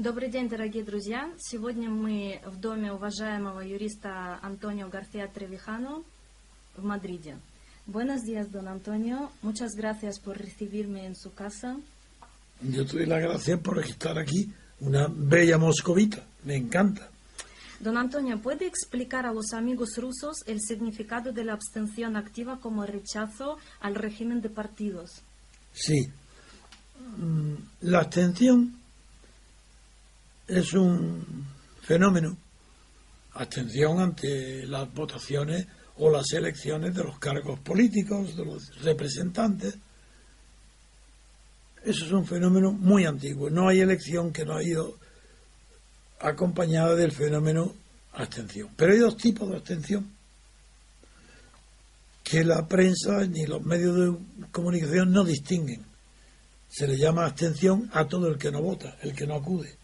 Добрый день, дорогие друзья. Сегодня мы в доме уважаемого юриста Антонио Гарфия Тревихано в Мадриде. Buenos días, don Antonio. Muchas gracias por recibirme en su casa. Yo te doy las gracias por estar aquí, una bella moscovita, me encanta. Don Antonio, ¿puede explicar a los amigos rusos el significado de la abstención activa como rechazo al régimen de partidos? Sí, Mm, la abstención es un fenómeno, abstención ante las votaciones o las elecciones de los cargos políticos, de los representantes. Eso es un fenómeno muy antiguo. No hay elección que no ha ido acompañada del fenómeno abstención. Pero hay dos tipos de abstención que la prensa ni los medios de comunicación no distinguen. Se le llama abstención a todo el que no vota, el que no acude.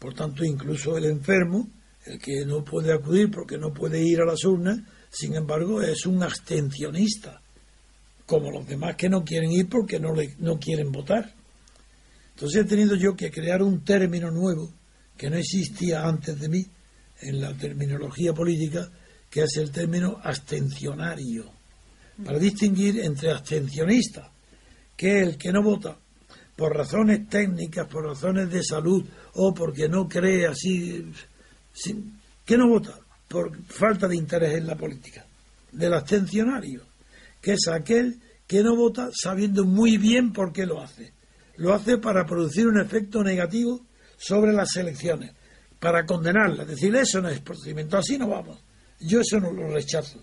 Por tanto, incluso el enfermo, el que no puede acudir porque no puede ir a las urnas, sin embargo, es un abstencionista, como los demás que no quieren ir porque no, no quieren votar. Entonces he tenido yo que crear un término nuevo que no existía antes de mí en la terminología política, que es el término abstencionario, para distinguir entre abstencionista, que es el que no vota por razones técnicas, por razones de salud o porque no cree así, que no vota por falta de interés en la política, del abstencionario, que es aquel que no vota sabiendo muy bien por qué lo hace. Lo hace para producir un efecto negativo sobre las elecciones, para condenarlas, decir eso no es procedimiento, así no vamos. Yo eso no lo rechazo.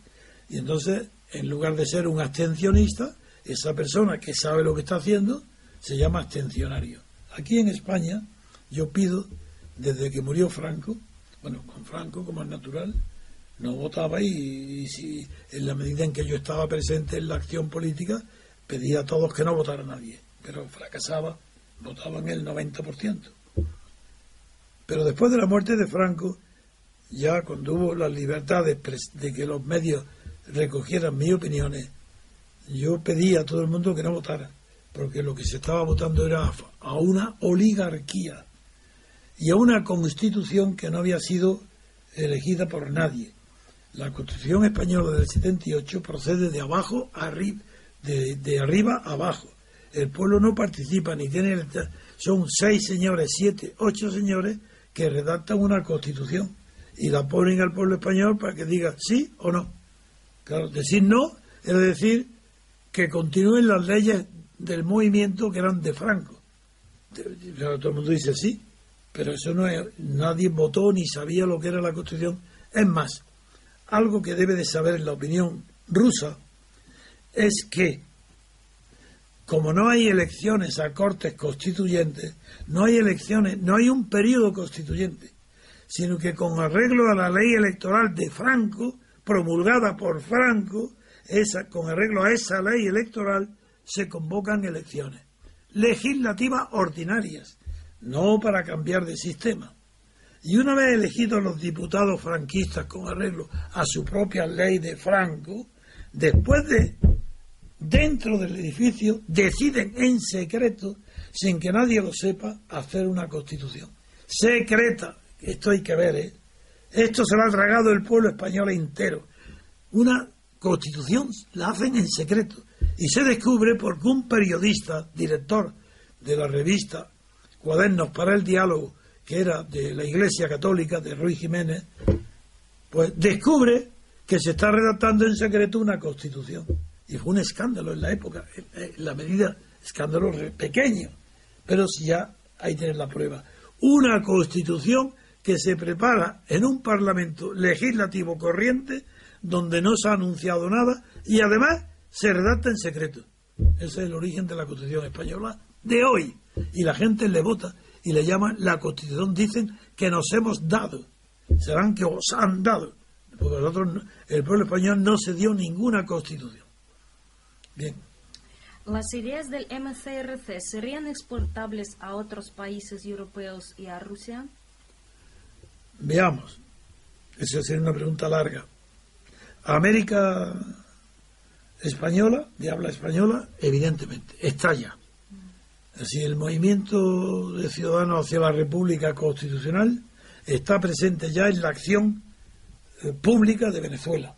Y entonces, en lugar de ser un abstencionista, esa persona que sabe lo que está haciendo, se llama abstencionario. Aquí en España yo pido, desde que murió Franco, bueno, con Franco como es natural, no votaba y, si en la medida en que yo estaba presente en la acción política, pedía a todos que no votara nadie, pero fracasaba, votaban el 90%. Pero después de la muerte de Franco, ya cuando hubo la libertad de, de que los medios recogieran mis opiniones, yo pedí a todo el mundo que no votara porque lo que se estaba votando era a una oligarquía y a una constitución que no había sido elegida por nadie. La constitución española del 78 procede de abajo a arriba, de, arriba a abajo. El pueblo no participa ni tiene. Son seis señores, siete, ocho señores que redactan una constitución y la ponen al pueblo español para que diga sí o no. Claro, decir no es decir que continúen las leyes del movimiento que eran de Franco. Todo el mundo dice sí, pero eso no es, nadie votó ni sabía lo que era la Constitución. Es más, algo que debe de saber la opinión rusa es que como no hay elecciones a cortes constituyentes, no hay elecciones, no hay un periodo constituyente, sino que con arreglo a la ley electoral de Franco, promulgada por Franco, esa, con arreglo a esa ley electoral, se convocan elecciones legislativas ordinarias, no para cambiar de sistema. Y una vez elegidos los diputados franquistas con arreglo a su propia ley de Franco, después de, dentro del edificio, deciden en secreto, sin que nadie lo sepa, hacer una constitución. Secreta, esto hay que ver, ¿eh? Esto se lo ha tragado el pueblo español entero. Una constitución la hacen en secreto. Y se descubre porque un periodista, director de la revista Cuadernos para el Diálogo, que era de la Iglesia Católica, de Ruiz Jiménez, pues descubre que se está redactando en secreto una constitución. Y fue un escándalo en la época, en la medida, escándalo pequeño, pero si ya ahí tienen la prueba. Una constitución que se prepara en un parlamento legislativo corriente donde no se ha anunciado nada y además se redacta en secreto. Ese es el origen de la Constitución española de hoy. Y la gente le vota y le llaman la Constitución, dicen que nos hemos dado. Serán que os han dado. Porque nosotros, el pueblo español no se dio ninguna Constitución. Bien. ¿Las ideas del MCRC serían exportables a otros países europeos y a Rusia? Veamos. Esa sería una pregunta larga. América española, de habla española, evidentemente, está ya. Así, el movimiento de ciudadanos hacia la República Constitucional está presente ya en la acción eh, pública de Venezuela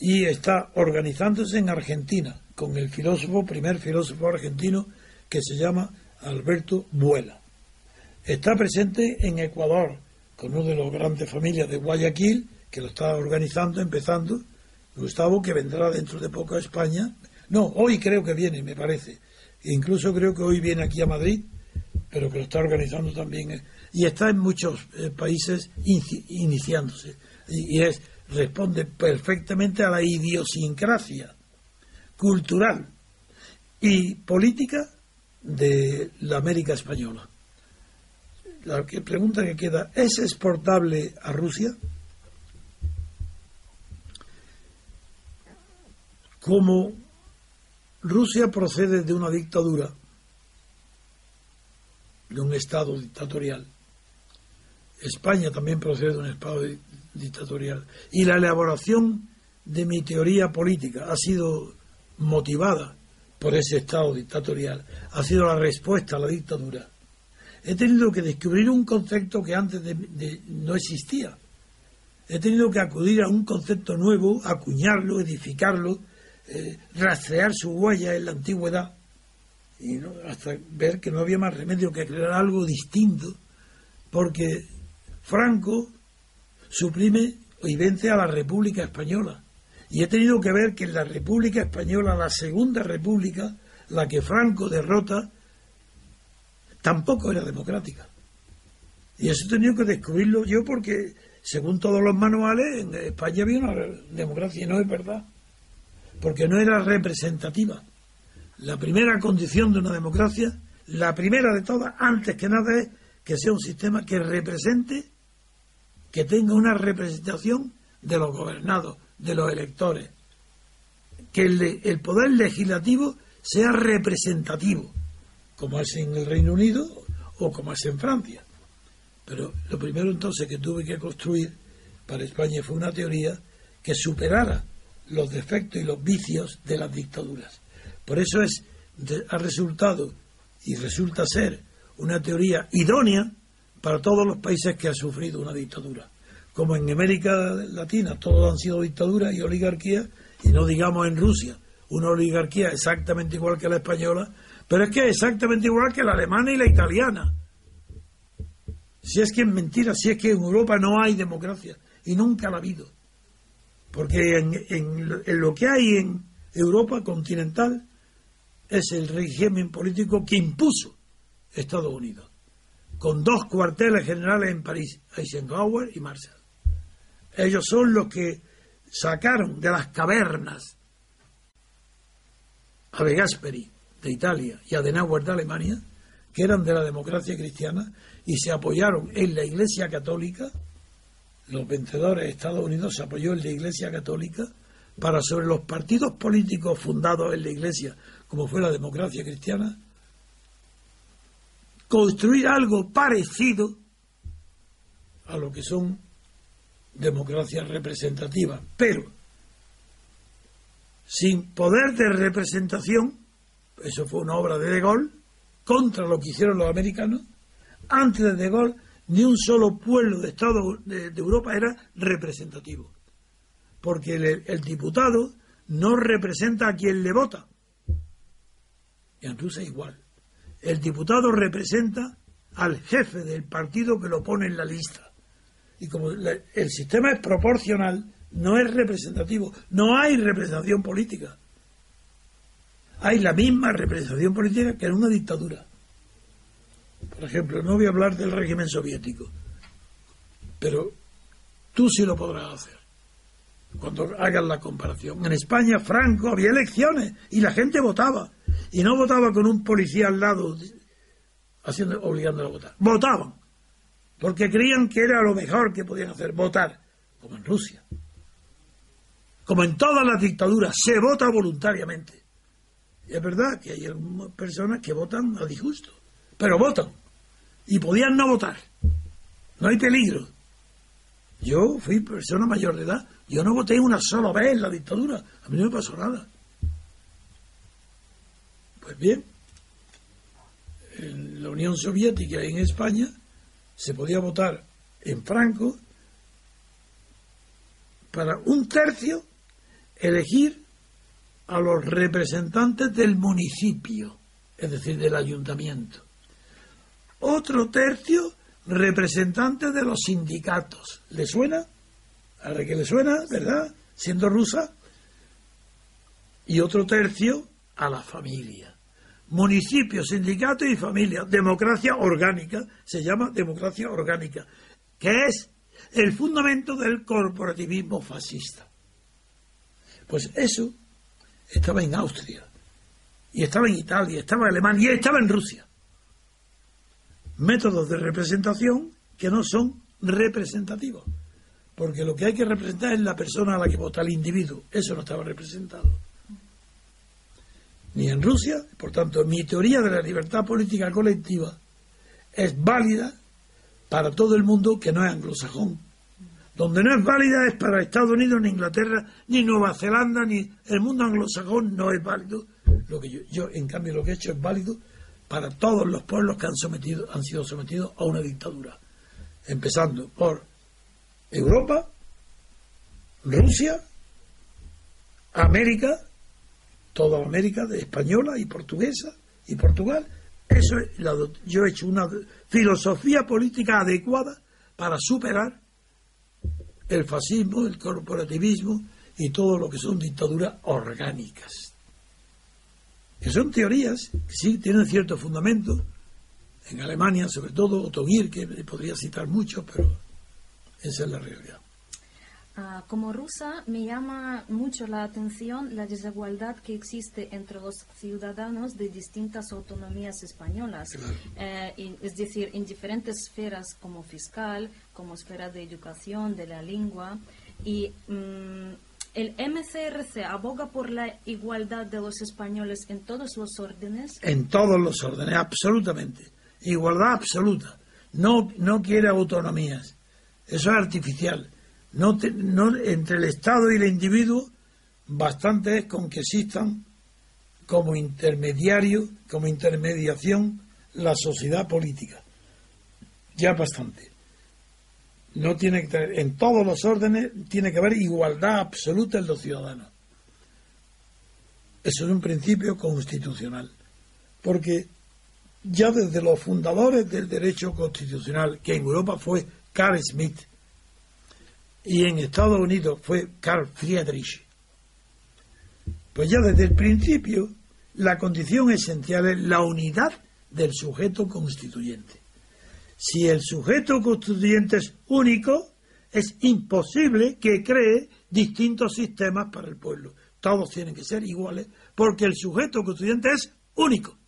y está organizándose en Argentina con el filósofo, primer filósofo argentino que se llama Alberto Buela. Está presente en Ecuador con una de las grandes familias de Guayaquil que lo está organizando, empezando, Gustavo, que vendrá dentro de poco a España. No, hoy creo que viene, me parece. Incluso creo que hoy viene aquí a Madrid, pero que lo está organizando también. Y está en muchos eh, países iniciándose. Y, es, responde perfectamente a la idiosincrasia cultural y política de la América española. La pregunta que queda, ¿es exportable a Rusia? Como Rusia procede de una dictadura, de un Estado dictatorial, España también procede de un Estado dictatorial, y la elaboración de mi teoría política ha sido motivada por ese Estado dictatorial, ha sido la respuesta a la dictadura. He tenido que descubrir un concepto que antes no existía. He tenido que acudir a un concepto nuevo, acuñarlo, edificarlo, eh, rastrear su huella en la antigüedad y hasta ver que no había más remedio que crear algo distinto, porque Franco suprime y vence a la República Española. Y he tenido que ver que en la República Española, la Segunda República, la que Franco derrota, tampoco era democrática. Y eso he tenido que descubrirlo yo porque, según todos los manuales, en España había una democracia y no es verdad porque no era representativa. La primera condición de una democracia, la primera de todas, antes que nada, es que sea un sistema que represente, que tenga una representación de los gobernados, de los electores, que el, el poder legislativo sea representativo, como es en el Reino Unido o como es en Francia. Pero lo primero entonces que tuve que construir para España fue una teoría que superara los defectos y los vicios de las dictaduras. Por eso es, ha resultado y resulta ser una teoría idónea para todos los países que han sufrido una dictadura. Como en América Latina todos han sido dictaduras y oligarquías, y no digamos en Rusia, una oligarquía exactamente igual que la española, pero es que exactamente igual que la alemana y la italiana. Si es que es mentira, si es que en Europa no hay democracia, y nunca la ha habido. Porque en, lo que hay en Europa continental es el régimen político que impuso Estados Unidos, con dos cuarteles generales en París, Eisenhower y Marshall. Ellos son los que sacaron de las cavernas a De Gasperi de Italia y a Adenauer de Alemania, que eran de la democracia cristiana, y se apoyaron en la Iglesia Católica los vencedores de Estados Unidos se apoyó en la Iglesia Católica para sobre los partidos políticos fundados en la Iglesia, como fue la democracia cristiana, construir algo parecido a lo que son democracias representativas, pero sin poder de representación, eso fue una obra de De Gaulle, contra lo que hicieron los americanos, antes de De Gaulle ni un solo pueblo de Estado de, Europa era representativo. Porque el, diputado no representa a quien le vota. Y en Rusia igual. El diputado representa al jefe del partido que lo pone en la lista. Y como el sistema es proporcional, no es representativo. No hay representación política. Hay la misma representación política que en una dictadura. Por ejemplo, no voy a hablar del régimen soviético, pero tú sí lo podrás hacer cuando hagas la comparación. En España, Franco, había elecciones y la gente votaba. Y no votaba con un policía al lado haciendo, obligándolo a votar. Votaban. Porque creían que era lo mejor que podían hacer, votar, como en Rusia. Como en todas las dictaduras, se vota voluntariamente. Y es verdad que hay algunas personas que votan a disgusto pero votan. Y podían no votar. No hay peligro. Yo fui persona mayor de edad. Yo no voté una sola vez en la dictadura. A mí no me pasó nada. Pues bien, la Unión Soviética y en España se podía votar en franco para un tercio elegir a los representantes del municipio, es decir, del ayuntamiento. Otro tercio representantes de los sindicatos. ¿Le suena? A la que le suena, ¿verdad? Siendo rusa. Y otro tercio a la familia. Municipio, sindicato y familia. Democracia orgánica. Se llama democracia orgánica. Que es el fundamento del corporativismo fascista. Pues eso estaba en Austria, y estaba en Italia, estaba en Alemania, y estaba en Rusia. Métodos de representación que no son representativos, porque lo que hay que representar es la persona a la que vota, el individuo. Eso no estaba representado. Ni en Rusia, por tanto, mi teoría de la libertad política colectiva es válida para todo el mundo que no es anglosajón. Donde no es válida es para Estados Unidos, ni Inglaterra, ni Nueva Zelanda, ni el mundo anglosajón no es válido. Lo que yo, yo, en cambio, lo que he hecho es válido para todos los pueblos que han, sometido, han sido sometidos a una dictadura. Empezando por Europa, Rusia, América, toda América de española y portuguesa y Portugal, eso es yo he hecho una filosofía política adecuada para superar el fascismo, el corporativismo y todo lo que son dictaduras orgánicas. Que son teorías que sí tienen cierto fundamento. En Alemania, sobre todo, Otto que podría citar mucho, pero esa es la realidad. Ah, como rusa me llama mucho la atención la desigualdad que existe entre los ciudadanos de distintas autonomías españolas, eh, es decir, en diferentes esferas como fiscal, como esfera de educación, de la lengua. Y mm, el MCRC aboga por la igualdad de los españoles en todos los órdenes. En todos los órdenes, absolutamente. Igualdad absoluta. No, no quiere autonomías. Eso es artificial no, entre el Estado y el individuo, bastante es con que existan como intermediario, como intermediación, la sociedad política. Ya bastante. No tiene que en todos los órdenes tiene que haber igualdad absoluta en los ciudadanos. Eso es un principio constitucional. Porque ya desde los fundadores del derecho constitucional, que en Europa fue Carl Smith, y en Estados Unidos fue Carl Friedrich. Pues ya desde el principio la condición esencial es la unidad del sujeto constituyente. Si el sujeto constituyente es único, es imposible que cree distintos sistemas para el pueblo. Todos tienen que ser iguales porque el sujeto constituyente es único.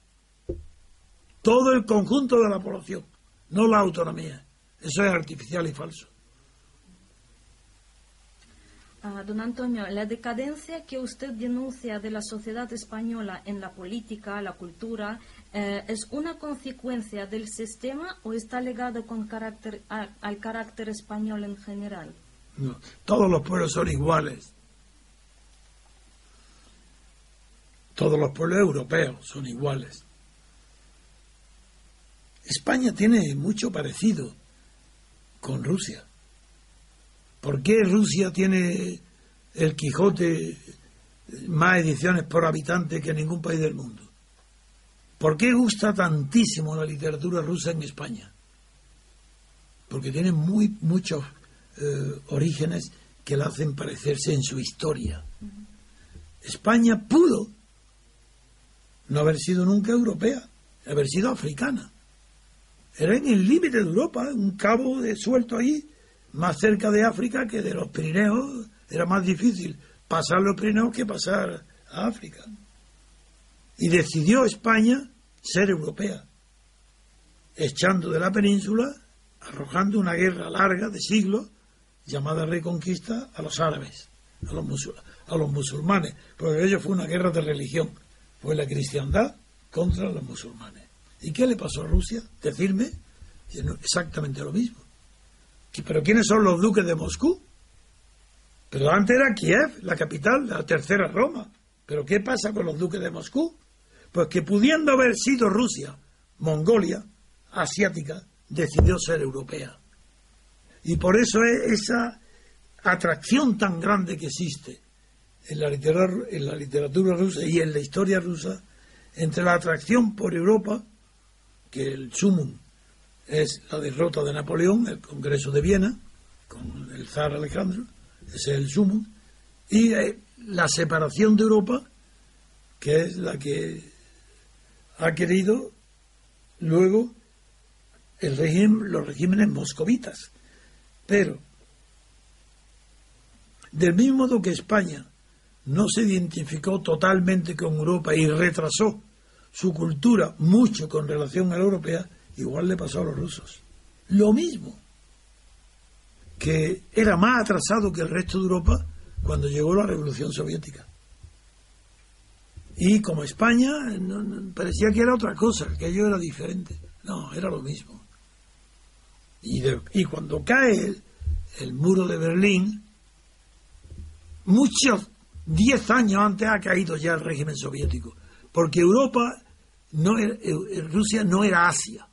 Todo el conjunto de la población, no la autonomía. Eso es artificial y falso. Ah, don Antonio, la decadencia que usted denuncia de la sociedad española en la política, la cultura, eh, ¿es una consecuencia del sistema o está ligado con carácter, al carácter español en general? No, todos los pueblos son iguales. Todos los pueblos europeos son iguales. España tiene mucho parecido con Rusia. ¿Por qué Rusia tiene el Quijote más ediciones por habitante que ningún país del mundo? ¿Por qué gusta tantísimo la literatura rusa en España? Porque tiene muy, muchos eh, orígenes que la hacen parecerse en su historia. España pudo no haber sido nunca europea, haber sido africana. Era en el límite de Europa, un cabo suelto ahí, más cerca de África que de los Pirineos. Era más difícil pasar los Pirineos que pasar a África. Y decidió España ser europea, echando de la península, arrojando una guerra larga de siglos llamada Reconquista a los árabes, a los, a los musulmanes, porque ello fue una guerra de religión, fue la cristiandad contra los musulmanes. ¿Y qué le pasó a Rusia? Decirme exactamente lo mismo. ¿Pero quiénes son los duques de Moscú? Pero antes era Kiev, la capital, la tercera Roma. ¿Pero qué pasa con los duques de Moscú? Pues que pudiendo haber sido Rusia Mongolia, asiática, decidió ser europea. Y por eso es esa atracción tan grande que existe en la, literatura, en la literatura rusa y en la historia rusa entre la atracción por Europa, que el sumum es la derrota de Napoleón, el Congreso de Viena, con el zar Alejandro, ese es el sumum, y eh, la separación de Europa, que es la que ha querido luego el régimen, los regímenes moscovitas. Pero, del mismo modo que España no se identificó totalmente con Europa y retrasó su cultura mucho con relación a la europea, igual le pasó a los rusos. Lo mismo, que era más atrasado que el resto de Europa cuando llegó la Revolución Soviética. Y como España parecía que era otra cosa, que ello era diferente. No, era lo mismo. Y, y cuando cae el, muro de Berlín, muchos, diez años antes ha caído ya el régimen soviético, porque Europa, no era, Rusia no era Asia,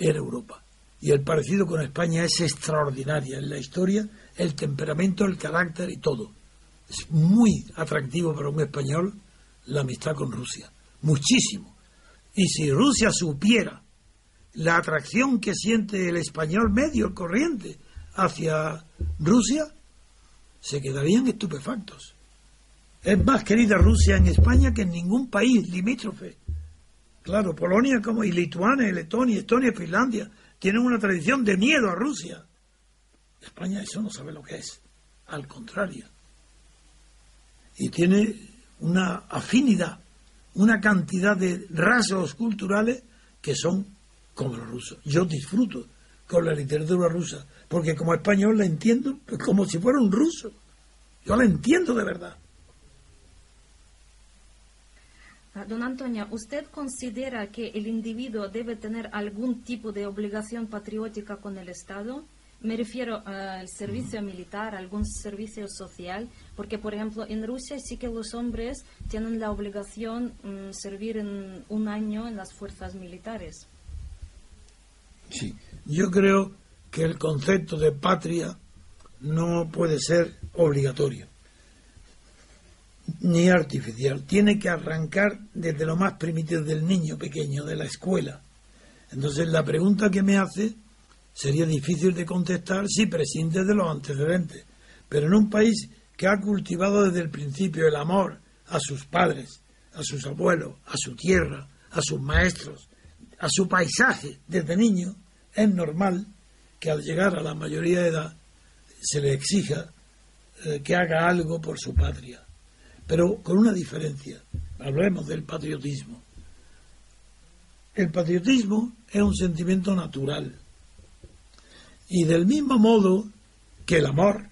era Europa. Y el parecido con España es extraordinario en la historia, el temperamento, el carácter y todo. Es muy atractivo para un español la amistad con Rusia, muchísimo. Y si Rusia supiera la atracción que siente el español medio, corriente, hacia Rusia, se quedarían estupefactos. Es más querida Rusia en España que en ningún país limítrofe. Claro, Polonia como y Lituania, Letonia, Estonia, Finlandia tienen una tradición de miedo a Rusia. España eso no sabe lo que es, al contrario. Y tiene una afinidad, una cantidad de rasgos culturales que son como los rusos. Yo disfruto con la literatura rusa, porque como español la entiendo como si fuera un ruso. Yo la entiendo de verdad. Don Antonio, ¿usted considera que el individuo debe tener algún tipo de obligación patriótica con el Estado? Me refiero al servicio militar, algún servicio social, porque por ejemplo en Rusia sí que los hombres tienen la obligación de mm, servir en un año en las fuerzas militares. Sí, yo creo que el concepto de patria no puede ser obligatorio ni artificial. Tiene que arrancar desde lo más primitivo del niño pequeño, de la escuela. Entonces la pregunta que me hace sería difícil de contestar si prescinde de los antecedentes. Pero en un país que ha cultivado desde el principio el amor a sus padres, a sus abuelos, a su tierra, a sus maestros, a su paisaje desde niño, es normal que al llegar a la mayoría de edad se le exija eh, que haga algo por su patria. Pero con una diferencia. Hablemos del patriotismo. El patriotismo es un sentimiento natural. Y del mismo modo que el amor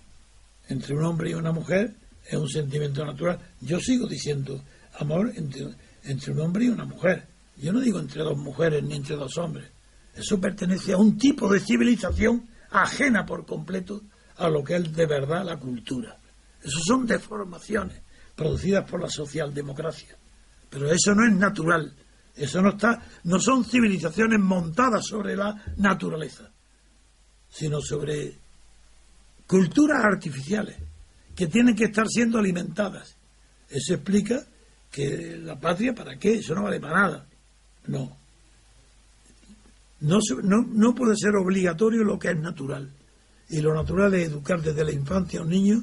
entre un hombre y una mujer es un sentimiento natural, yo sigo diciendo amor entre, un hombre y una mujer. Yo no digo entre dos mujeres ni entre dos hombres. Eso pertenece a un tipo de civilización ajena por completo a lo que es de verdad la cultura. Eso son deformaciones producidas por la socialdemocracia. Pero eso no es natural. Eso no está, no son civilizaciones montadas sobre la naturaleza, sino sobre culturas artificiales que tienen que estar siendo alimentadas. Eso explica que la patria, ¿para qué? Eso no vale para nada. No. No, no, puede ser obligatorio lo que es natural. Y lo natural es educar desde la infancia a un niño,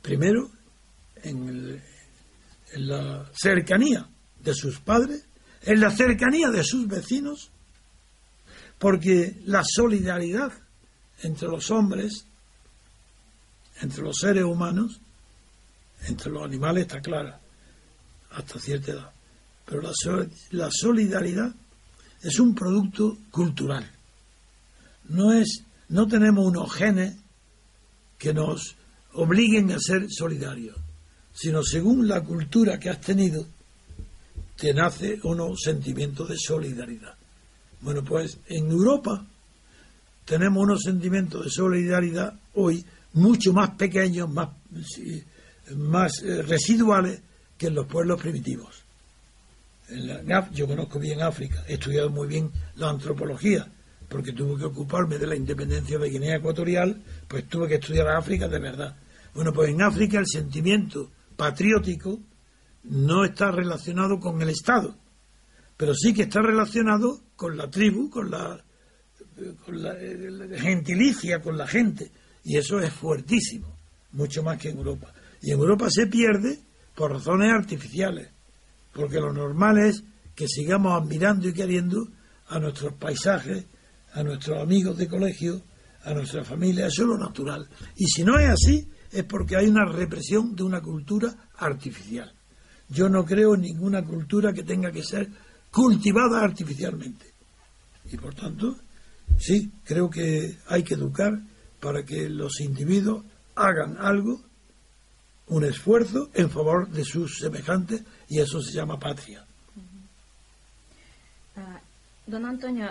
primero, en, la cercanía de sus padres, en la cercanía de sus vecinos, porque la solidaridad entre los hombres, entre los seres humanos, entre los animales está clara, hasta cierta edad. Pero la, la solidaridad es un producto cultural. No es, no tenemos unos genes que nos obliguen a ser solidarios, sino según la cultura que has tenido, te nace unos sentimientos de solidaridad. Bueno, pues en Europa tenemos unos sentimientos de solidaridad hoy mucho más pequeños, más, más eh, residuales que en los pueblos primitivos. yo conozco bien África, he estudiado muy bien la antropología, porque tuve que ocuparme de la independencia de Guinea Ecuatorial, pues tuve que estudiar África de verdad. Bueno, pues en África el sentimiento patriótico no está relacionado con el Estado, pero sí que está relacionado con la tribu, con la, con la, gentilicia, con la gente, y eso es fuertísimo, mucho más que en Europa. Y en Europa se pierde por razones artificiales, porque lo normal es que sigamos admirando y queriendo a nuestros paisajes, a nuestros amigos de colegio, a nuestra familia, eso es lo natural. Y si no es así, es porque hay una represión de una cultura artificial. Yo no creo en ninguna cultura que tenga que ser cultivada artificialmente. Y por tanto, sí, creo que hay que educar para que los individuos hagan algo, un esfuerzo en favor de sus semejantes, y eso se llama patria. Ah, don Antonio,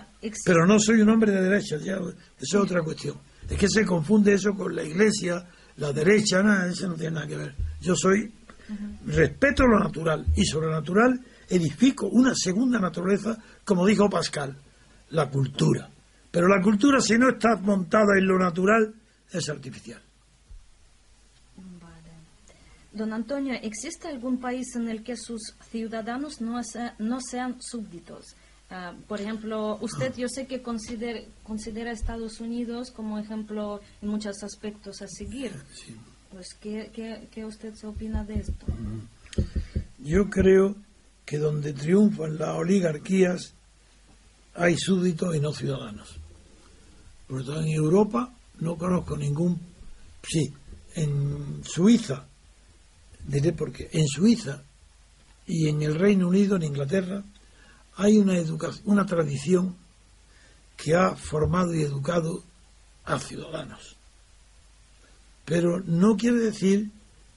Pero no soy un hombre de derecha, ya, eso es otra cuestión. Es que se confunde eso con la iglesia, la derecha, nada, eso no tiene nada que ver. Yo soy, respeto lo natural y sobre lo natural edifico una segunda naturaleza, como dijo Pascal, la cultura. Pero la cultura, si no está montada en lo natural, es artificial. Don Antonio, ¿existe algún país en el que sus ciudadanos no, no sean súbditos? Ah, por ejemplo, usted yo sé que considera, considera Estados Unidos como ejemplo en muchos aspectos a seguir. Pues, ¿qué, qué, usted se opina de esto? Yo creo que donde triunfan las oligarquías hay súbditos y no ciudadanos. Por tanto, en Europa no conozco ningún... Sí, en Suiza, diré porque en Suiza y en el Reino Unido, en Inglaterra, hay una, educación, una tradición que ha formado y educado a ciudadanos. Pero no quiere decir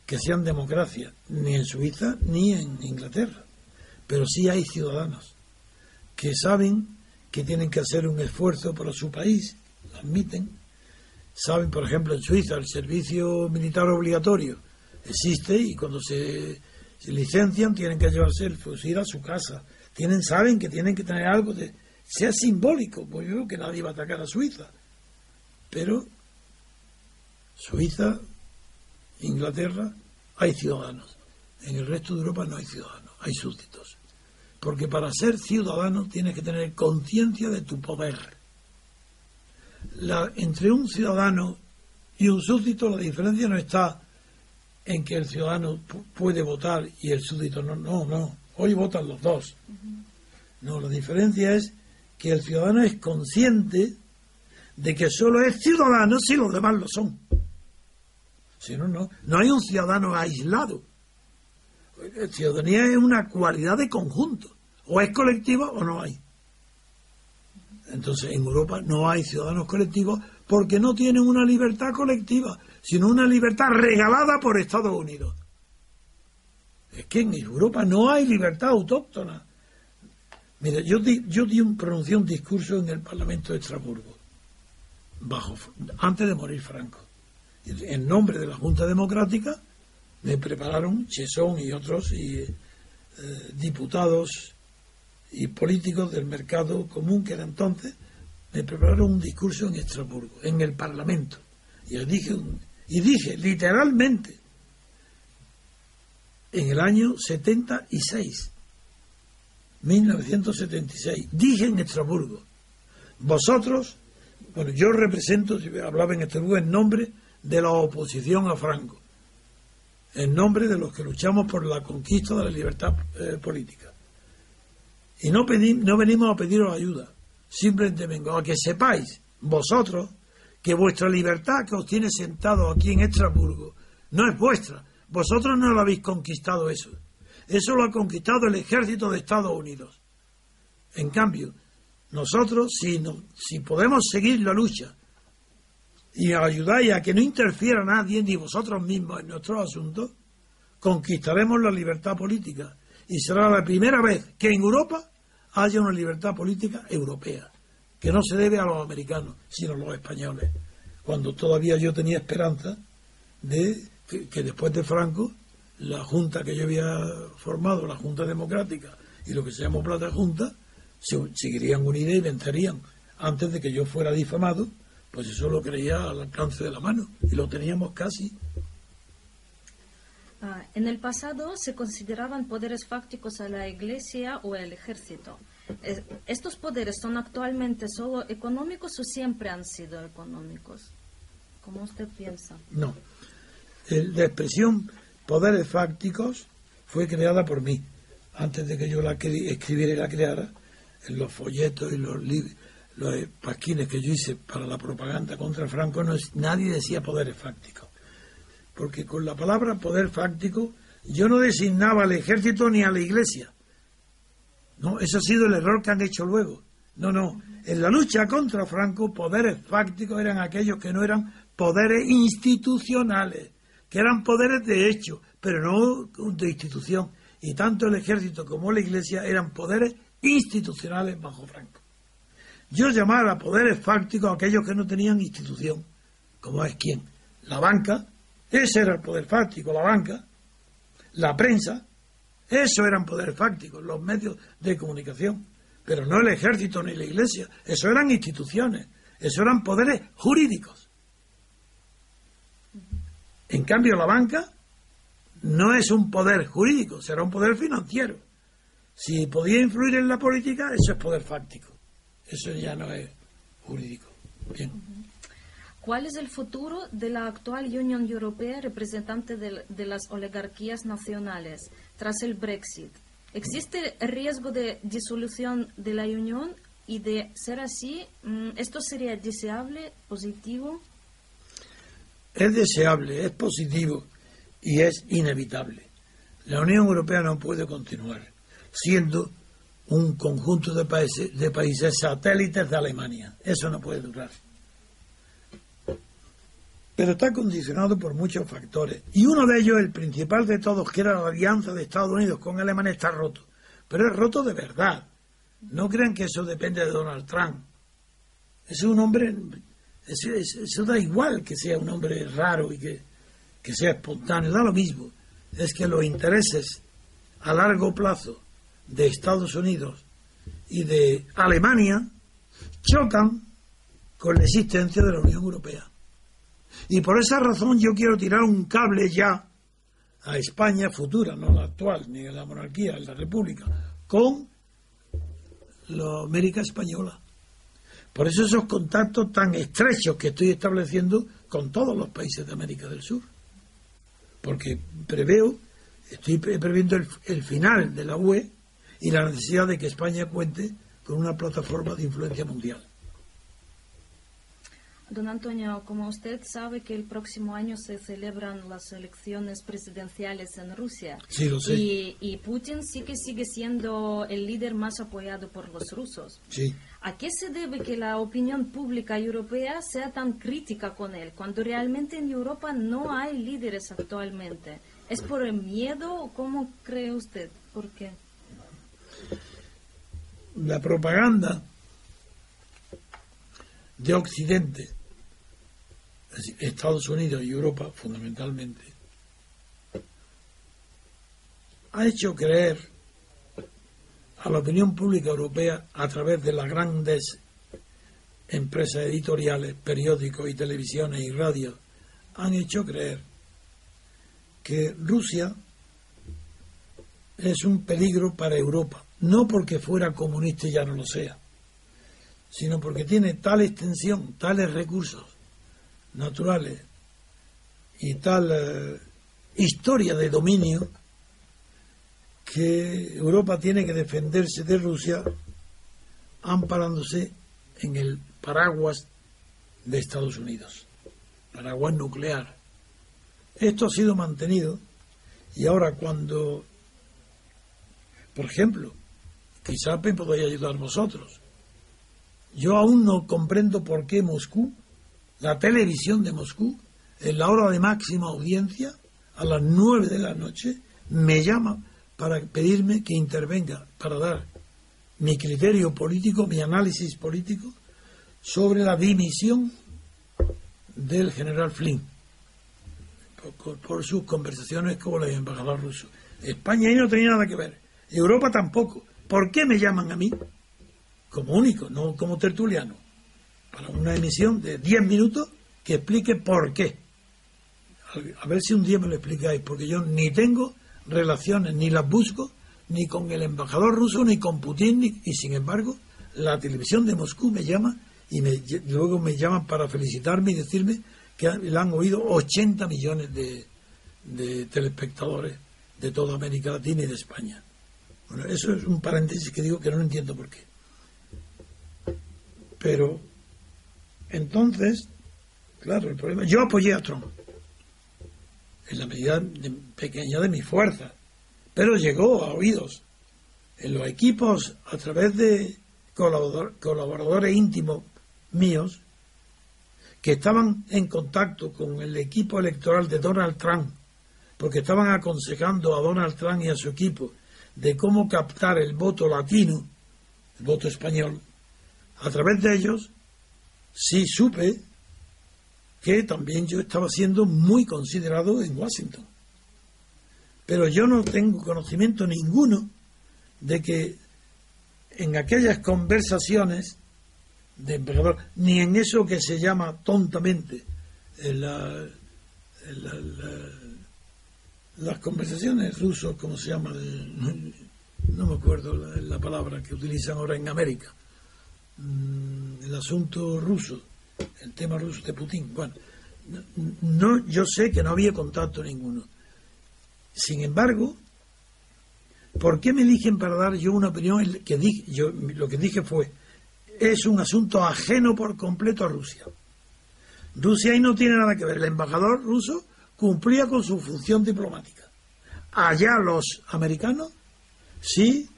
que sean democracias, ni en Suiza ni en Inglaterra. Pero sí hay ciudadanos que saben que tienen que hacer un esfuerzo para su país, lo admiten. Saben, por ejemplo, en Suiza el servicio militar obligatorio existe y cuando se licencian tienen que llevarse el fusil a su casa tienen, saben que tienen que tener algo de, sea simbólico, pues yo creo que nadie va a atacar a Suiza, pero Suiza, Inglaterra, hay ciudadanos. En el resto de Europa no hay ciudadanos, hay súbditos. Porque para ser ciudadano tienes que tener conciencia de tu poder. Entre un ciudadano y un súbdito la diferencia no está en que el ciudadano puede votar y el súbdito no, no, no. Hoy votan los dos. No, la diferencia es que el ciudadano es consciente de que solo es ciudadano si los demás lo son. Si no, no. No hay un ciudadano aislado. La ciudadanía es una cualidad de conjunto. O es colectiva o no hay. Entonces, en Europa no hay ciudadanos colectivos porque no tienen una libertad colectiva, sino una libertad regalada por Estados Unidos. Es que en Europa no hay libertad autóctona. Mira, yo di, yo pronuncié un discurso en el Parlamento de Estrasburgo, bajo, antes de morir Franco. En nombre de la Junta Democrática me prepararon Chesón y otros y, eh, diputados y políticos del mercado común que era entonces, me prepararon un discurso en Estrasburgo, en el Parlamento. Y dije, y dije literalmente, en el año 76, 1976, dije en Estrasburgo, vosotros, bueno, yo represento, hablaba en Estrasburgo, en nombre de la oposición a Franco, en nombre de los que luchamos por la conquista de la libertad eh, política. Y no, no venimos a pediros ayuda, simplemente vengo a que sepáis, vosotros, que vuestra libertad que os tiene sentado aquí en Estrasburgo no es vuestra, vosotros no lo habéis conquistado eso. Eso lo ha conquistado el ejército de Estados Unidos. En cambio, nosotros, si, si podemos seguir la lucha y ayudáis a que no interfiera nadie, ni vosotros mismos en nuestros asuntos, conquistaremos la libertad política. Y será la primera vez que en Europa haya una libertad política europea, que no se debe a los americanos, sino a los españoles. Cuando todavía yo tenía esperanza de que, después de Franco, la Junta que yo había formado, la Junta Democrática, y lo que se llamó plata junta, se seguirían unidas y vencerían. Antes de que yo fuera difamado, pues eso lo creía al alcance de la mano y lo teníamos casi. Ah, en el pasado se consideraban poderes fácticos a la Iglesia o el ejército. ¿Estos poderes son actualmente solo económicos o siempre han sido económicos? ¿Cómo usted piensa? No. La expresión poderes fácticos fue creada por mí. Antes de que yo la escribiera y la creara, en los folletos y los los pasquines que yo hice para la propaganda contra Franco, no nadie decía poderes fácticos. Porque con la palabra poder fáctico yo no designaba al ejército ni a la iglesia. No, ese ha sido el error que han hecho luego. No, no. En la lucha contra Franco, poderes fácticos eran aquellos que no eran poderes institucionales, que eran poderes de hecho, pero no de institución. Y tanto el ejército como la iglesia eran poderes institucionales bajo Franco. Yo llamaba a poderes fácticos a aquellos que no tenían institución, como es quién, la banca, ese era el poder fáctico, la banca, la prensa, eso eran poderes fácticos, los medios de comunicación, pero no el ejército ni la iglesia, eso eran instituciones, eso eran poderes jurídicos. En cambio, la banca no es un poder jurídico, será un poder financiero. Si podía influir en la política, eso es poder fáctico. Eso ya no es jurídico. Bien. ¿Cuál es el futuro de la actual Unión Europea representante de, las oligarquías nacionales tras el Brexit? ¿Existe riesgo de disolución de la Unión? Y de ser así, mm, ¿esto sería deseable, positivo? Es deseable, es positivo y es inevitable. La Unión Europea no puede continuar siendo un conjunto de países, de países satélites de Alemania. Eso no puede durar pero está condicionado por muchos factores. Y uno de ellos, el principal de todos, que era la alianza de Estados Unidos con Alemania, está roto. Pero es roto de verdad. No crean que eso depende de Donald Trump. Es un hombre, eso, da igual que sea un hombre raro y que, que sea espontáneo, da lo mismo. Es que los intereses a largo plazo de Estados Unidos y de Alemania chocan con la existencia de la Unión Europea. Y por esa razón yo quiero tirar un cable ya a España futura, no la actual, ni la monarquía, la república, con la América Española. Por eso esos contactos tan estrechos que estoy estableciendo con todos los países de América del Sur. Porque preveo, estoy previendo el, el final de la UE y la necesidad de que España cuente con una plataforma de influencia mundial. Don Antonio, como usted sabe que el próximo año se celebran las elecciones presidenciales en Rusia. Sí, lo sé. Y, Putin sí que sigue siendo el líder más apoyado por los rusos. Sí. ¿A qué se debe que la opinión pública europea sea tan crítica con él, cuando realmente en Europa no hay líderes actualmente? ¿Es por el miedo o cómo cree usted? ¿Por qué? La propaganda de Occidente Estados Unidos y Europa fundamentalmente, ha hecho creer a la opinión pública europea a través de las grandes empresas editoriales, periódicos y televisiones y radios, han hecho creer que Rusia es un peligro para Europa, no porque fuera comunista y ya no lo sea, sino porque tiene tal extensión, tales recursos, naturales y tal eh, historia de dominio que Europa tiene que defenderse de Rusia amparándose en el paraguas de Estados Unidos, paraguas nuclear. Esto ha sido mantenido y ahora cuando, por ejemplo, quizás me podéis ayudar vosotros, yo aún no comprendo por qué Moscú la televisión de Moscú, en la hora de máxima audiencia, a las nueve de la noche, me llama para pedirme que intervenga, para dar mi criterio político, mi análisis político sobre la dimisión del general Flynn por, sus conversaciones con el embajador ruso. España ahí no tenía nada que ver, Europa tampoco, ¿Por qué me llaman a mí? Como único, no como tertuliano. Para una emisión de 10 minutos que explique por qué. A ver si un día me lo explicáis, porque yo ni tengo relaciones, ni las busco, ni con el embajador ruso, ni con Putin, y sin embargo, la televisión de Moscú me llama y luego me llaman para felicitarme y decirme que le han oído 80 millones de, de telespectadores de toda América Latina y de España. Bueno, eso es un paréntesis que digo que no entiendo por qué. Pero entonces, claro, el problema. Yo apoyé a Trump en la medida pequeña de mi fuerza, pero llegó a oídos en los equipos a través de colaboradores íntimos míos que estaban en contacto con el equipo electoral de Donald Trump, porque estaban aconsejando a Donald Trump y a su equipo de cómo captar el voto latino, el voto español, a través de ellos sí supe que también yo estaba siendo muy considerado en Washington. Pero yo no tengo conocimiento ninguno de que en aquellas conversaciones de emperador, ni en eso que se llama tontamente las conversaciones rusos, como se llama, no me acuerdo la, palabra que utilizan ahora en América, mm, el asunto ruso, el tema ruso de Putin. Bueno, no, yo sé que no había contacto ninguno. Sin embargo, ¿por qué me eligen para dar yo una opinión? Que dije, yo, lo que dije fue, es un asunto ajeno por completo a Rusia. Rusia ahí no tiene nada que ver. El embajador ruso cumplía con su función diplomática. Allá los americanos sí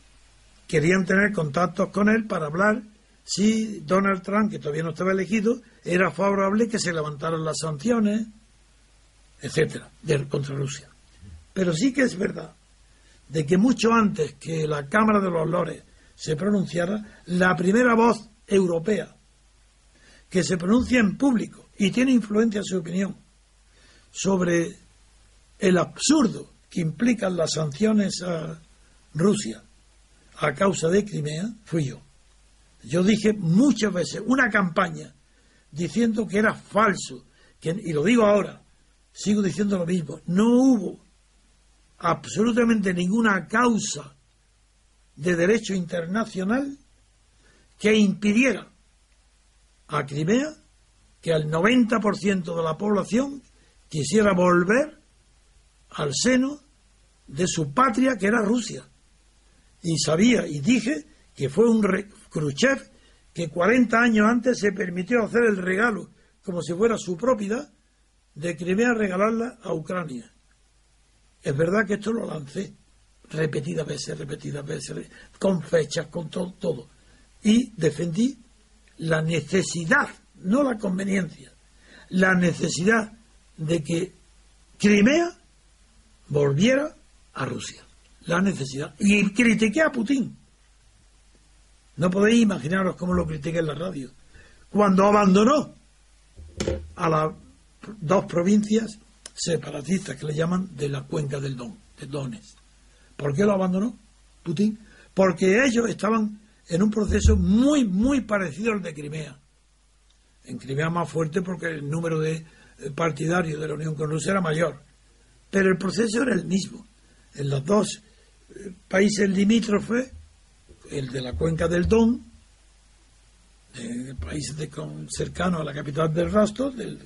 querían tener contactos con él para hablar si Donald Trump, que todavía no estaba elegido, era favorable que se levantaran las sanciones, etcétera, contra Rusia. Pero sí que es verdad de que mucho antes que la Cámara de los Lores se pronunciara, la primera voz europea que se pronuncia en público y tiene influencia en su opinión sobre el absurdo que implican las sanciones a Rusia a causa de Crimea, fui yo. Yo dije muchas veces una campaña diciendo que era falso, que, y lo digo ahora, sigo diciendo lo mismo, no hubo absolutamente ninguna causa de derecho internacional que impidiera a Crimea que el 90% de la población quisiera volver al seno de su patria que era Rusia. Y sabía y dije que fue un Khrushchev que 40 años antes se permitió hacer el regalo, como si fuera su propiedad, de Crimea regalarla a Ucrania. Es verdad que esto lo lancé repetidas veces, repetidas veces, con fechas, con todo, todo. Y defendí la necesidad, no la conveniencia, la necesidad de que Crimea volviera a Rusia. La necesidad. Y critiqué a Putin no podéis imaginaros cómo lo critiqué en la radio. Cuando abandonó a las dos provincias separatistas que le llaman de la cuenca del Don, de Donetsk. ¿Por qué lo abandonó Putin? Porque ellos estaban en un proceso muy, muy parecido al de Crimea. En Crimea más fuerte porque el número de eh, partidarios de la Unión con Rusia era mayor. Pero el proceso era el mismo. En los dos eh, países limítrofes el de la cuenca del Don, el país de, cercano a la capital del rastro, del,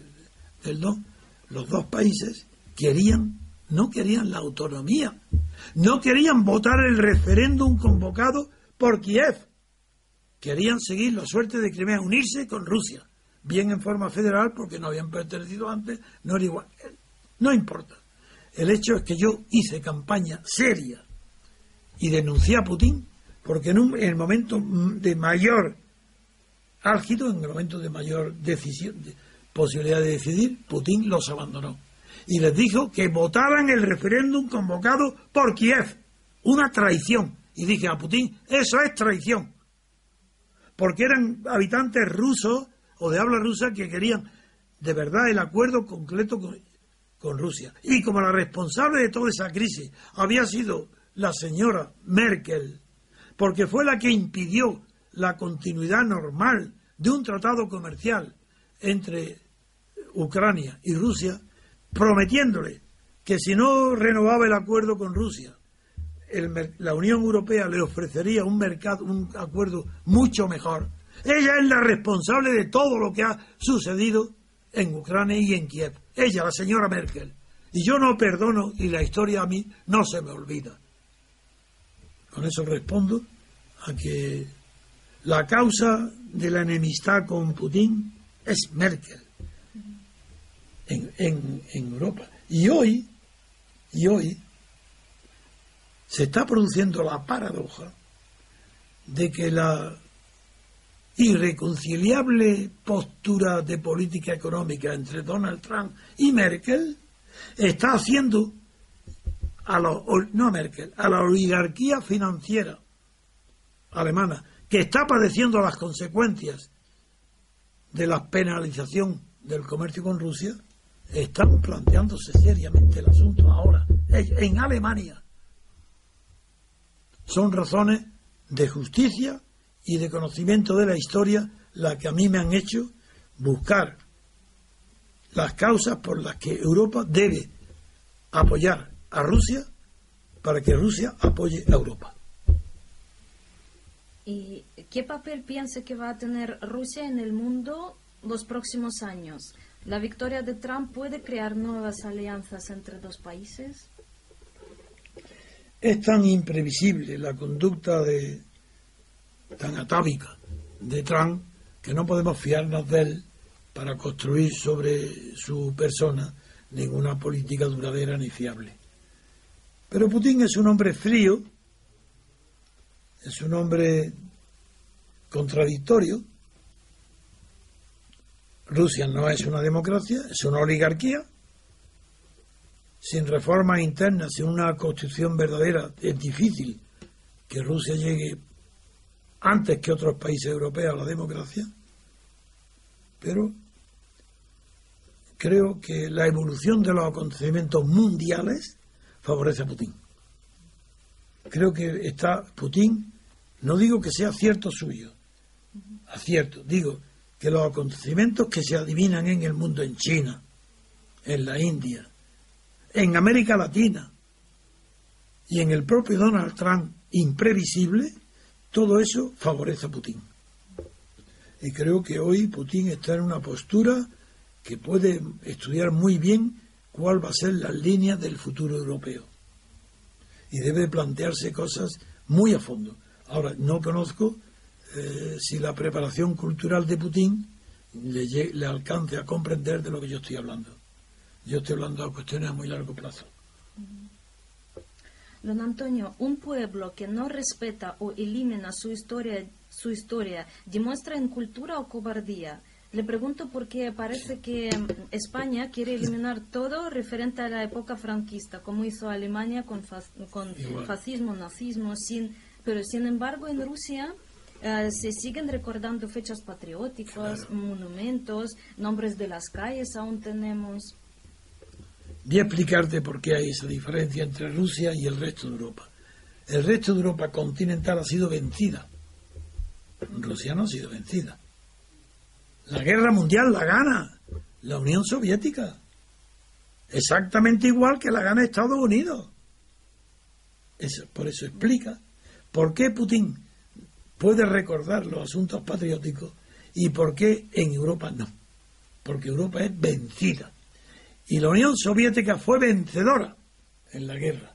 del Don, los dos países querían, no querían la autonomía, no querían votar el referéndum convocado por Kiev, querían seguir la suerte de Crimea, unirse con Rusia, bien en forma federal porque no habían pertenecido antes, no era igual, no importa. El hecho es que yo hice campaña seria y denuncié a Putin porque en, el momento de mayor álgido, en el momento de mayor decisión, posibilidad de decidir, Putin los abandonó. Y les dijo que votaran el referéndum convocado por Kiev. Una traición. Y dije a Putin, eso es traición. Porque eran habitantes rusos o de habla rusa que querían de verdad el acuerdo concreto con, con Rusia. Y como la responsable de toda esa crisis había sido la señora Merkel, porque fue la que impidió la continuidad normal de un tratado comercial entre Ucrania y Rusia, prometiéndole que si no renovaba el acuerdo con Rusia, la Unión Europea le ofrecería un mercado, un acuerdo mucho mejor. Ella es la responsable de todo lo que ha sucedido en Ucrania y en Kiev. Ella, la señora Merkel. Y yo no perdono y la historia a mí no se me olvida. Con eso respondo a que la causa de la enemistad con Putin es Merkel en, Europa. Y hoy, y hoy, se está produciendo la paradoja de que la irreconciliable postura de política económica entre Donald Trump y Merkel está haciendo a la, no a Merkel, a la oligarquía financiera alemana, que está padeciendo las consecuencias de la penalización del comercio con Rusia, están planteándose seriamente el asunto ahora, en Alemania. Son razones de justicia y de conocimiento de la historia las que a mí me han hecho buscar las causas por las que Europa debe apoyar a Rusia para que Rusia apoye a Europa. ¿Y qué papel piensa que va a tener Rusia en el mundo los próximos años? ¿La victoria de Trump puede crear nuevas alianzas entre dos países? Es tan imprevisible la conducta de tan atávica de Trump que no podemos fiarnos de él para construir sobre su persona ninguna política duradera ni fiable. Pero Putin es un hombre frío, es un hombre contradictorio. Rusia no es una democracia, es una oligarquía. Sin reformas internas, sin una constitución verdadera, es difícil que Rusia llegue antes que otros países europeos a la democracia. Pero creo que la evolución de los acontecimientos mundiales favorece a Putin. Creo que está Putin, no digo que sea cierto suyo, acierto, digo que los acontecimientos que se adivinan en el mundo, en China, en la India, en América Latina y en el propio Donald Trump, imprevisible, todo eso favorece a Putin. Y creo que hoy Putin está en una postura que puede estudiar muy bien cuál va a ser la línea del futuro europeo. Y debe plantearse cosas muy a fondo. Ahora, no conozco eh, si la preparación cultural de Putin le, le alcance a comprender de lo que yo estoy hablando. Yo estoy hablando de cuestiones a muy largo plazo. Don Antonio, un pueblo que no respeta o elimina su historia, su historia demuestra incultura o cobardía. Le pregunto porque parece que mm, España quiere eliminar todo referente a la época franquista, como hizo Alemania con, con fascismo, nazismo, sin, pero sin embargo en Rusia eh, se siguen recordando fechas patrióticas, monumentos, nombres de las calles aún tenemos. Voy a explicarte por qué hay esa diferencia entre Rusia y el resto de Europa. El resto de Europa continental ha sido vencida. Rusia no ha sido vencida. La guerra mundial la gana la Unión Soviética. Exactamente igual que la gana Estados Unidos. Eso, por eso explica por qué Putin puede recordar los asuntos patrióticos y por qué en Europa no. Porque Europa es vencida. Y la Unión Soviética fue vencedora en la guerra,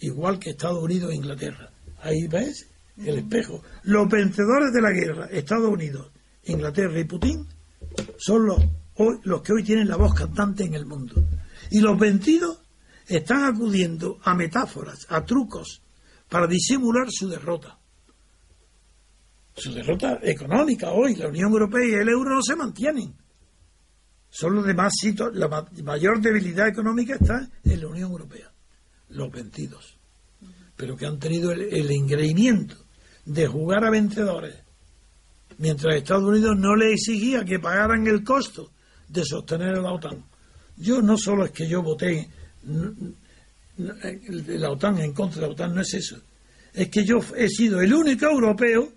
igual que Estados Unidos e Inglaterra. Ahí ves el espejo. Los vencedores de la guerra, Estados Unidos Inglaterra y Putin son los, los que hoy tienen la voz cantante en el mundo. Y los vencidos están acudiendo a metáforas, a trucos, para disimular su derrota. Su derrota económica hoy, la Unión Europea y el euro no se mantienen. Son los demás sitios, la mayor debilidad económica está en la Unión Europea, los vencidos. Pero que han tenido el, el engreimiento de jugar a vencedores mientras Estados Unidos no le exigía que pagaran el costo de sostener a la OTAN. Yo no solo es que yo voté la OTAN en contra de la OTAN, no es eso. es que yo he sido el único europeo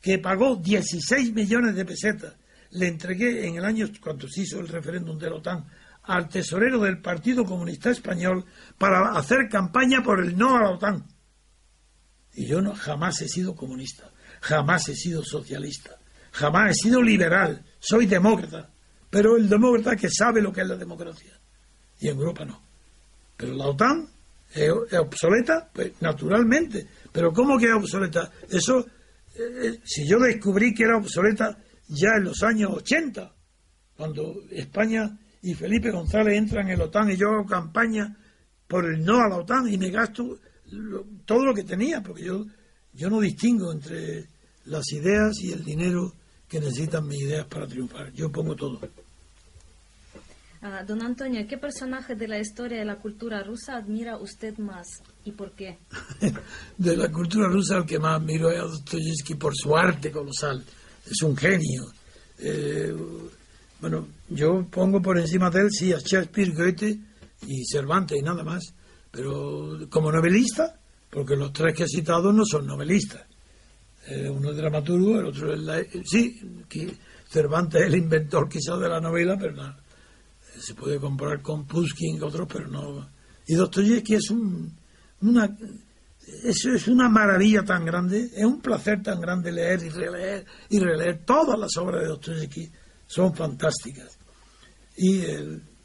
que pagó 16 millones de pesetas. Le entregué en el año, cuando se hizo el referéndum de la OTAN, al tesorero del Partido Comunista Español para hacer campaña por el no a la OTAN. Y yo no, jamás he sido comunista, jamás he sido socialista, jamás he sido liberal, soy demócrata, pero el demócrata que sabe lo que es la democracia. Y en Europa no. Pero la OTAN es, obsoleta, pues naturalmente. Pero ¿cómo que es obsoleta? Eso, eh, eh, si yo descubrí que era obsoleta ya en los años 80, cuando España y Felipe González entran en la OTAN y yo hago campaña por el no a la OTAN y me gasto todo lo que tenía, porque yo, yo no distingo entre las ideas y el dinero que necesitan mis ideas para triunfar. Yo pongo todo. Ah, don Antonio, ¿qué personaje de la historia de la cultura rusa admira usted más y por qué? de la cultura rusa el que más admiro es Dostoyevsky por su arte colosal. Es un genio. Eh, bueno, yo pongo por encima de él, sí, a Shakespeare, Goethe y Cervantes y nada más. Pero como novelista, porque los tres que he citado no son novelistas. Eh, uno es dramaturgo, el otro es la... Sí, Cervantes es el inventor quizás de la novela, pero nada se puede comparar con Pushkin, otros, pero no. Y Dostoyevsky es un, una, eso es una maravilla tan grande, es un placer tan grande leer y releer y releer. Todas las obras de Dostoyevsky son fantásticas. Y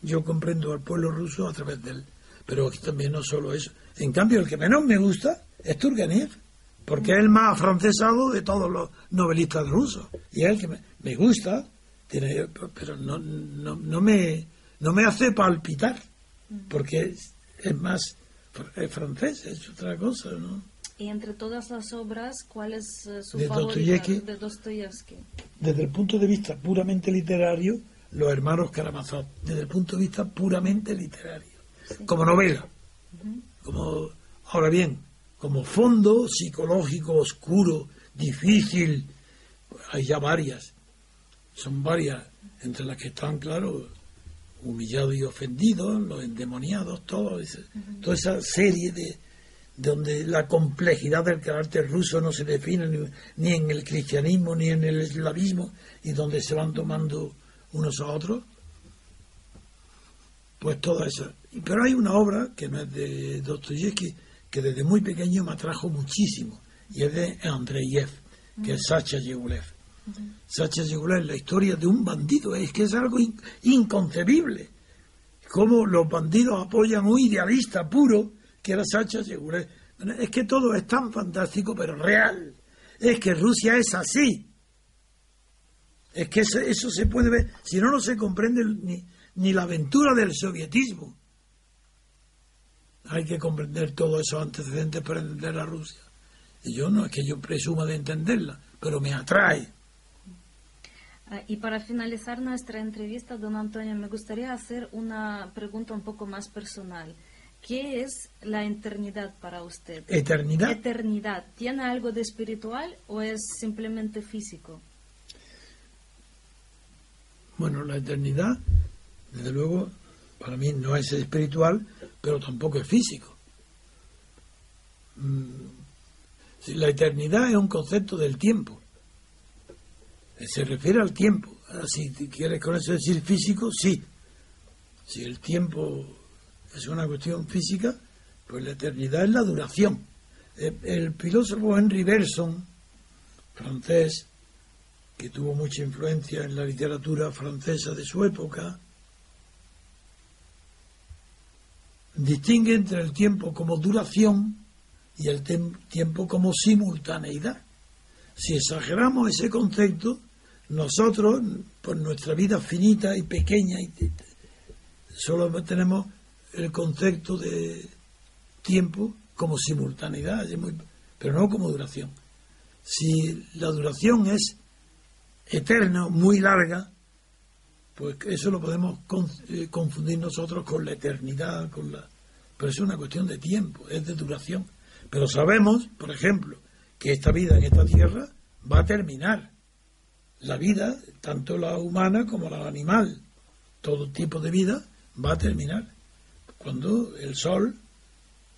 yo comprendo al pueblo ruso a través de él. Pero también no solo eso. En cambio, el que menos me gusta es Turgenev, porque es el más afrancesado de todos los novelistas rusos. Y es el que me, me gusta, tiene, pero no, no, no me no me hace palpitar, porque es, más francés, es otra cosa, ¿no? Y entre todas las obras, ¿cuál es eh, su de favorita de Dostoyevsky? Desde el punto de vista puramente literario, Los hermanos Karamazov, desde el punto de vista puramente literario, como novela. como Ahora bien, como fondo psicológico oscuro, difícil, hay ya varias, son varias, entre las que están, claro, humillados y ofendidos, los endemoniados, todo toda esa serie de donde la complejidad del carácter ruso no se define ni, en el cristianismo ni en el eslavismo y donde se van tomando unos a otros, pues toda esa. Pero hay una obra que no es de Dostoyevsky, que desde muy pequeño me atrajo muchísimo, y es de Andreyev, que es Sacha Yegulev Sacha Yegulev, la historia de un bandido, es que es algo inconcebible. Cómo los bandidos apoyan un idealista puro que era Sacha Yegulev. Es que todo es tan fantástico, pero real. Es que Rusia es así. Es que eso, se puede ver. Si no, no se comprende ni, ni la aventura del sovietismo. Hay que comprender todos esos antecedentes para entender a Rusia. Y yo no es que yo presuma de entenderla, pero me atrae. Ah, y para finalizar nuestra entrevista, don Antonio, me gustaría hacer una pregunta un poco más personal. ¿Qué es la eternidad para usted? ¿Eternidad? Eternidad. ¿Tiene algo de espiritual o es simplemente físico? Bueno, la eternidad, desde luego, para mí no es espiritual, pero tampoco es físico. Mm, la eternidad es un concepto del tiempo se refiere al tiempo. Si quieres con eso decir físico, sí. Si el tiempo es una cuestión física, pues la eternidad es la duración. Eh, el, filósofo Henry Bergson, francés, que tuvo mucha influencia en la literatura francesa de su época, distingue entre el tiempo como duración y el tiempo como simultaneidad. Si exageramos ese concepto, nosotros, por nuestra vida finita y pequeña, solo tenemos el concepto de tiempo como simultaneidad, pero no como duración. Si la duración es eterna, muy larga, pues eso lo podemos eh, confundir nosotros con la eternidad, con la pero es una cuestión de tiempo, es de duración. Pero sabemos, por ejemplo, que esta vida en esta tierra va a terminar la vida, tanto la humana como la animal, todo tipo de vida, va a terminar. Cuando el sol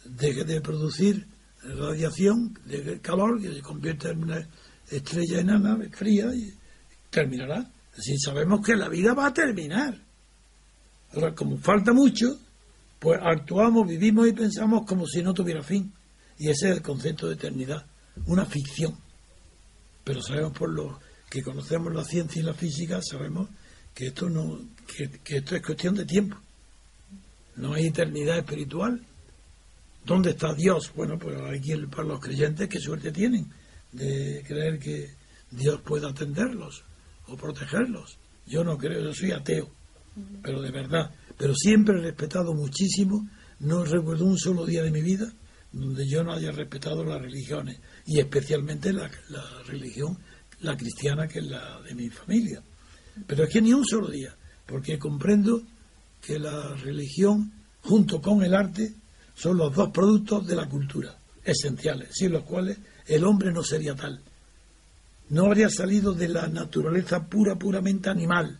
deje de producir radiación de calor que se convierte en una estrella enana fría y terminará. Si sabemos que la vida va a terminar. Ahora, como falta mucho, pues actuamos, vivimos y pensamos como si no tuviera fin. Y ese es el concepto de eternidad, una ficción. Pero sabemos por lo que conocemos la ciencia y la física, sabemos que esto no, que, esto es cuestión de tiempo. No hay eternidad espiritual. ¿Dónde está Dios? Bueno, pues aquí para los creyentes qué suerte tienen de creer que Dios pueda atenderlos o protegerlos. Yo no creo, yo soy ateo, pero de verdad. Pero siempre he respetado muchísimo, no recuerdo un solo día de mi vida donde yo no haya respetado las religiones, y especialmente la, religión, la cristiana, que es la de mi familia. Pero es que ni un solo día, porque comprendo que la religión, junto con el arte, son los dos productos de la cultura esenciales, sin los cuales el hombre no sería tal. No habría salido de la naturaleza pura, puramente animal.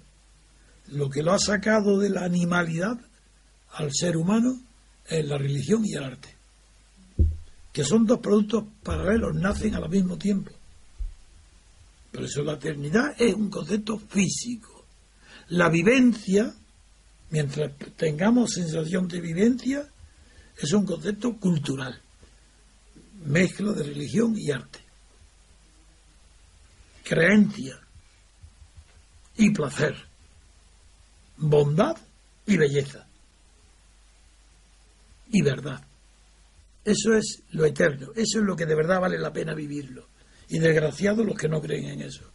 Lo que lo ha sacado de la animalidad al ser humano es la religión y el arte. Que son dos productos paralelos, nacen al mismo tiempo. Por eso la eternidad es un concepto físico. La vivencia, mientras tengamos sensación de vivencia, es un concepto cultural. Mezcla de religión y arte. Creencia y placer. Bondad y belleza. Y verdad. Eso es lo eterno. Eso es lo que de verdad vale la pena vivirlo y desgraciados los que no creen en eso.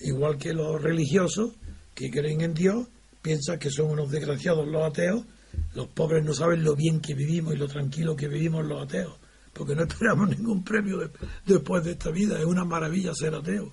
Igual que los religiosos que creen en Dios piensan que son unos desgraciados los ateos, los pobres no saben lo bien que vivimos y lo tranquilo que vivimos los ateos, porque no esperamos ningún premio después de esta vida, es una maravilla ser ateo.